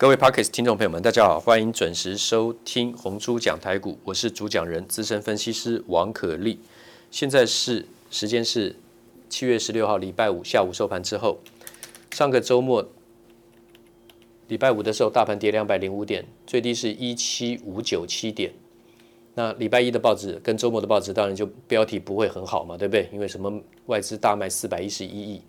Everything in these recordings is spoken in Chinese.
各位 Podcast 听众朋友们，大家好，欢迎准时收听红猪讲台股，我是主讲人资深分析师王可立。现在是时间是七月十六号礼拜五下午收盘之后，上个周末礼拜五的时候，大盘跌两百零五点，最低是一七五九七点。那礼拜一的报纸跟周末的报纸当然就标题不会很好嘛，对不对？因为什么外资大卖四百一十一亿，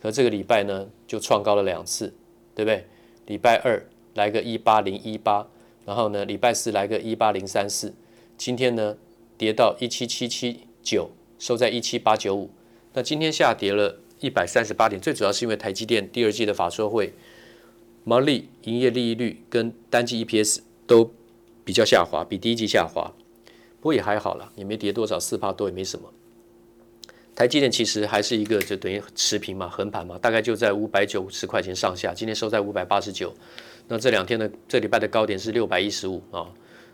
可这个礼拜呢就创高了两次，对不对？礼拜二。来个一八零一八，然后呢，礼拜四来个一八零三四，今天呢跌到一七七七九，收在一七八九五。那今天下跌了一百三十八点，最主要是因为台积电第二季的法说会毛利、营业利率跟单季 EPS 都比较下滑，比第一季下滑。不过也还好啦，也没跌多少，四趴多也没什么。台积电其实还是一个就等于持平嘛，横盘嘛，大概就在五百九十块钱上下，今天收在五百八十九。那这两天的这礼拜的高点是六百一十五啊，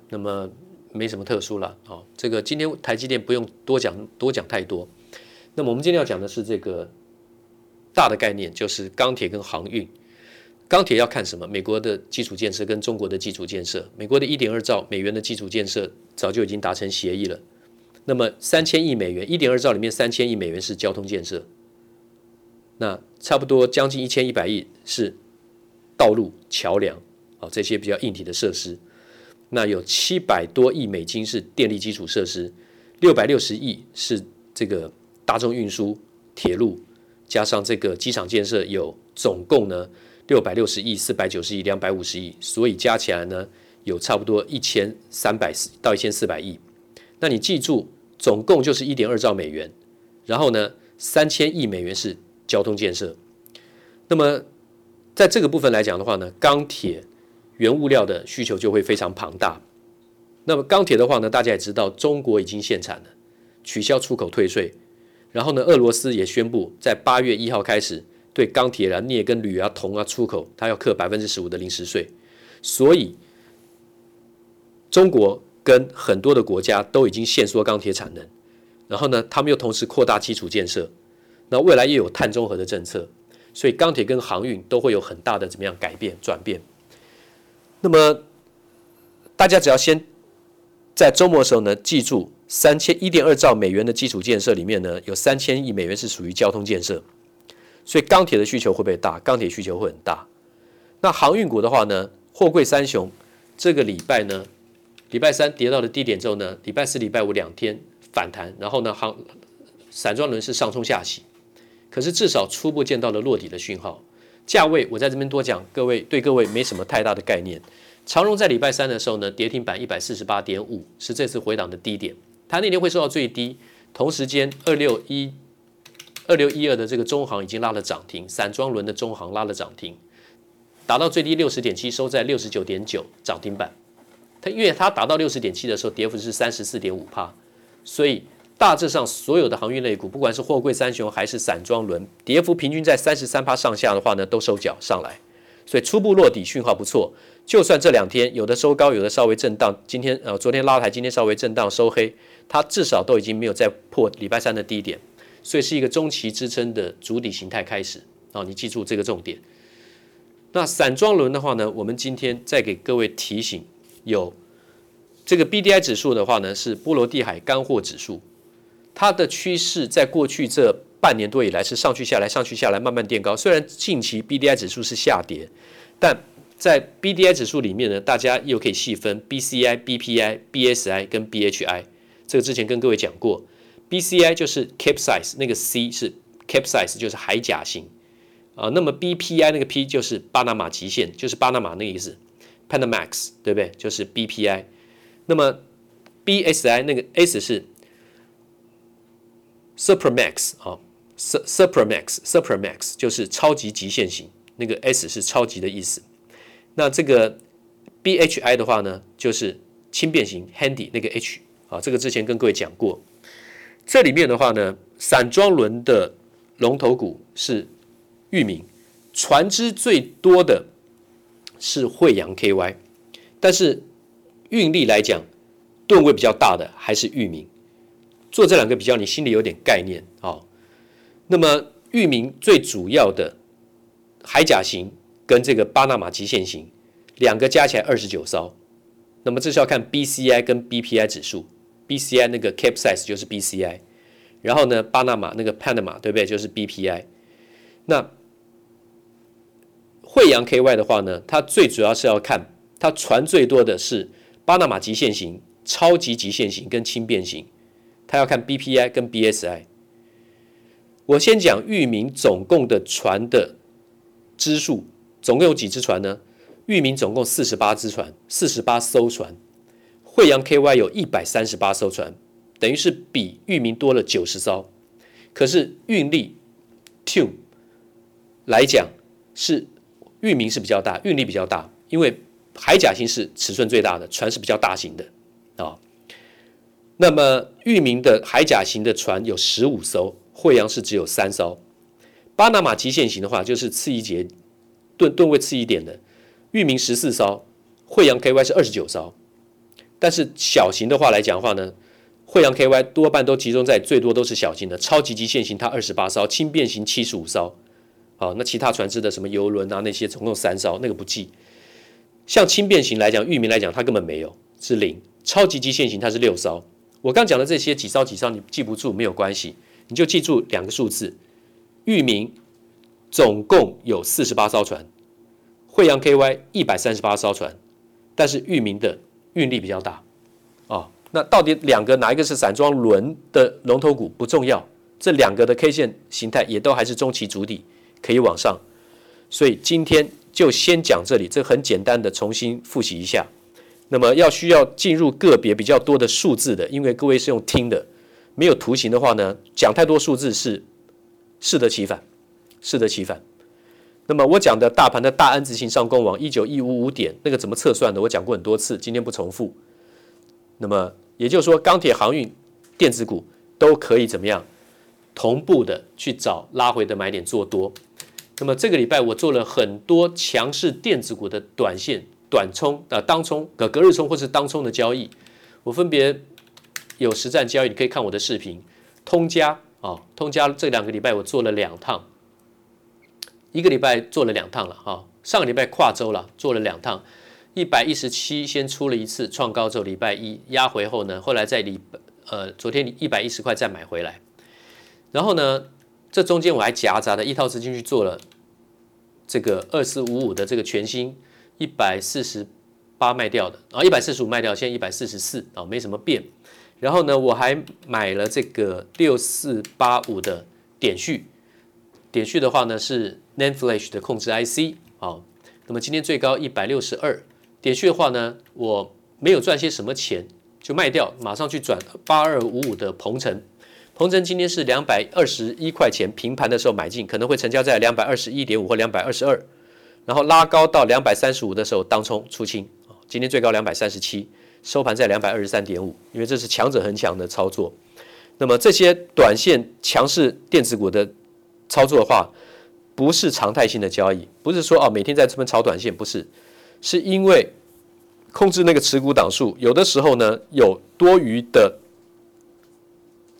那么没什么特殊了啊。这个今天台积电不用多讲多讲太多。那么我们今天要讲的是这个大的概念，就是钢铁跟航运。钢铁要看什么？美国的基础建设跟中国的基础建设。美国的一点二兆美元的基础建设早就已经达成协议了。那么三千亿美元，一点二兆里面三千亿美元是交通建设，那差不多将近一千一百亿是。道路、桥梁，啊，这些比较硬体的设施，那有七百多亿美金是电力基础设施，六百六十亿是这个大众运输、铁路，加上这个机场建设，有总共呢六百六十亿、四百九十亿、两百五十亿，所以加起来呢有差不多一千三百到一千四百亿。那你记住，总共就是一点二兆美元，然后呢三千亿美元是交通建设，那么。在这个部分来讲的话呢，钢铁原物料的需求就会非常庞大。那么钢铁的话呢，大家也知道，中国已经限产了，取消出口退税。然后呢，俄罗斯也宣布在八月一号开始对钢铁啊、镍跟铝啊、铜啊出口，它要课百分之十五的临时税。所以，中国跟很多的国家都已经限缩钢铁产能。然后呢，他们又同时扩大基础建设。那未来又有碳中和的政策。所以钢铁跟航运都会有很大的怎么样改变转变。那么大家只要先在周末的时候呢，记住三千一点二兆美元的基础建设里面呢，有三千亿美元是属于交通建设。所以钢铁的需求会不会大？钢铁需求会很大。那航运股的话呢，货柜三雄这个礼拜呢，礼拜三跌到了低点之后呢，礼拜四、礼拜五两天反弹，然后呢，行散装轮是上冲下洗。可是至少初步见到了落底的讯号，价位我在这边多讲，各位对各位没什么太大的概念。长荣在礼拜三的时候呢，跌停板一百四十八点五，是这次回档的低点，它那天会收到最低。同时间二六一二六一二的这个中行已经拉了涨停，散装轮的中行拉了涨停，达到最低六十点七，收在六十九点九涨停板。因为它达到六十点七的时候，跌幅是三十四点五趴，所以。大致上，所有的航运类股，不管是货柜三雄还是散装轮，跌幅平均在三十三趴上下的话呢，都收脚上来，所以初步落底讯号不错。就算这两天有的收高，有的稍微震荡，今天呃昨天拉抬，今天稍微震荡收黑，它至少都已经没有再破礼拜三的低点，所以是一个中期支撑的主底形态开始啊，你记住这个重点。那散装轮的话呢，我们今天再给各位提醒，有这个 BDI 指数的话呢，是波罗的海干货指数。它的趋势在过去这半年多以来是上去下来，上去下来，慢慢垫高。虽然近期 BDI 指数是下跌，但在 BDI 指数里面呢，大家又可以细分 BCI、BPI、BSI 跟 BHI。这个之前跟各位讲过，BCI 就是 capsize，那个 C 是 capsize，就是海甲型啊。那么 BPI 那个 P 就是巴拿马极限，就是巴拿马那个意思，Panamax 对不对？就是 BPI。那么 BSI 那个 S 是 Supermax 啊，Supermax Supermax 就是超级极限型，那个 S 是超级的意思。那这个 BHI 的话呢，就是轻便型 Handy 那个 H 啊，这个之前跟各位讲过。这里面的话呢，散装轮的龙头股是裕民，船只最多的是惠阳 KY，但是运力来讲，吨位比较大的还是域名。做这两个比较，你心里有点概念啊、哦。那么域名最主要的海甲型跟这个巴拿马极限型，两个加起来二十九艘。那么这是要看 BCI 跟 BPI 指数，BCI 那个 capsize 就是 BCI，然后呢，巴拿马那个 Panama 对不对？就是 BPI。那慧洋 KY 的话呢，它最主要是要看它船最多的是巴拿马极限型、超级极限型跟轻便型，它要看 BPI 跟 BSI。我先讲裕民总共的船的支数，总共有几只船呢？裕民总共四十八只船，四十八艘船。慧洋 KY 有一百三十八艘船，等于是比裕民多了九十艘。可是运力 Tune 来讲是。域名是比较大，运力比较大，因为海甲型是尺寸最大的船，是比较大型的啊、那么域名的海甲型的船有十五艘，惠阳是只有三艘。巴拿马极限型的话，就是次一节吨吨位次一点的，域名十四艘，惠阳 KY 是二十九艘。但是小型的话来讲的话呢，惠阳 KY 多半都集中在最多都是小型的，超级极限型它二十八艘，轻便型七十五艘。好，那其他船只的什么游轮啊，那些总共三艘，那个不计。像轻便型来讲，域名来讲，它根本没有，是零。超级极限型它是六艘。我刚讲的这些几艘几艘你记不住没有关系，你就记住两个数字：域名总共有四十八艘船，惠阳 KY 一百三十八艘船，但是域名的运力比较大。哦，那到底两个哪一个是散装轮的龙头股不重要，这两个的 K 线形态也都还是中期主底。可以往上，所以今天就先讲这里，这很简单的重新复习一下。那么要需要进入个别比较多的数字的，因为各位是用听的，没有图形的话呢，讲太多数字是适得其反，适得其反。那么我讲的大盘的大 N 字形上攻往一九一五五点，那个怎么测算的？我讲过很多次，今天不重复。那么也就是说，钢铁、航运、电子股都可以怎么样同步的去找拉回的买点做多。那么这个礼拜我做了很多强势电子股的短线、短冲、呃当冲、呃隔日冲或是当冲的交易，我分别有实战交易，你可以看我的视频。通家啊、通家这两个礼拜我做了两趟，一个礼拜做了两趟了哈、上个礼拜跨周了，做了两趟，一百一十七先出了一次创高之后，礼拜一压回后呢，后来在礼呃昨天一百一十块再买回来，然后呢。这中间我还夹杂的一套资金去做了这个二四五五的这个全新一百四十八卖掉的，然后一百四十五卖掉，现在一百四十四啊，没什么变。然后呢，我还买了这个六四八五的点序，点序的话呢是 NAND Flash 的控制 IC 啊。那么今天最高一百六十二，点序的话呢，我没有赚些什么钱就卖掉，马上去转八二五五的鹏程。鹏程今天是两百二十一块钱，平盘的时候买进，可能会成交在两百二十一点五或两百二十二，然后拉高到两百三十五的时候当冲出清。今天最高两百三十七，收盘在两百二十三点五，因为这是强者恒强的操作。那么这些短线强势电子股的操作的话，不是常态性的交易，不是说哦每天在这边炒短线，不是，是因为控制那个持股档数，有的时候呢有多余的。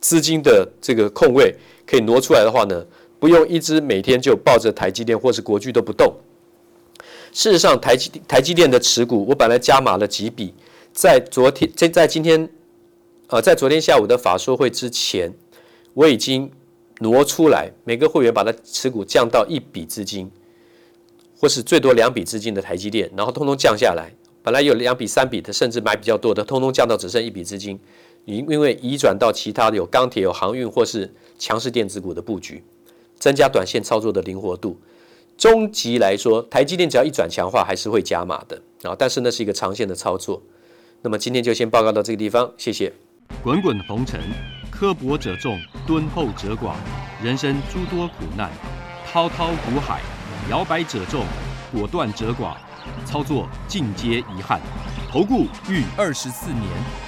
资金的这个空位可以挪出来的话呢，不用一直每天就抱着台积电或是国巨都不动。事实上，台积台积电的持股，我本来加码了几笔，在昨天在在今天，呃，在昨天下午的法说会之前，我已经挪出来，每个会员把它持股降到一笔资金，或是最多两笔资金的台积电，然后通通降下来。本来有两笔、三笔的，甚至买比较多的，通通降到只剩一笔资金。因因为移转到其他的有钢铁、有航运或是强势电子股的布局，增加短线操作的灵活度。终极来说，台积电只要一转强化，还是会加码的啊。但是那是一个长线的操作。那么今天就先报告到这个地方，谢谢。滚滚红尘，刻薄者众，敦厚者寡；人生诸多苦难，滔滔苦海，摇摆者众，果断者寡。操作尽皆遗憾。投顾逾二十四年。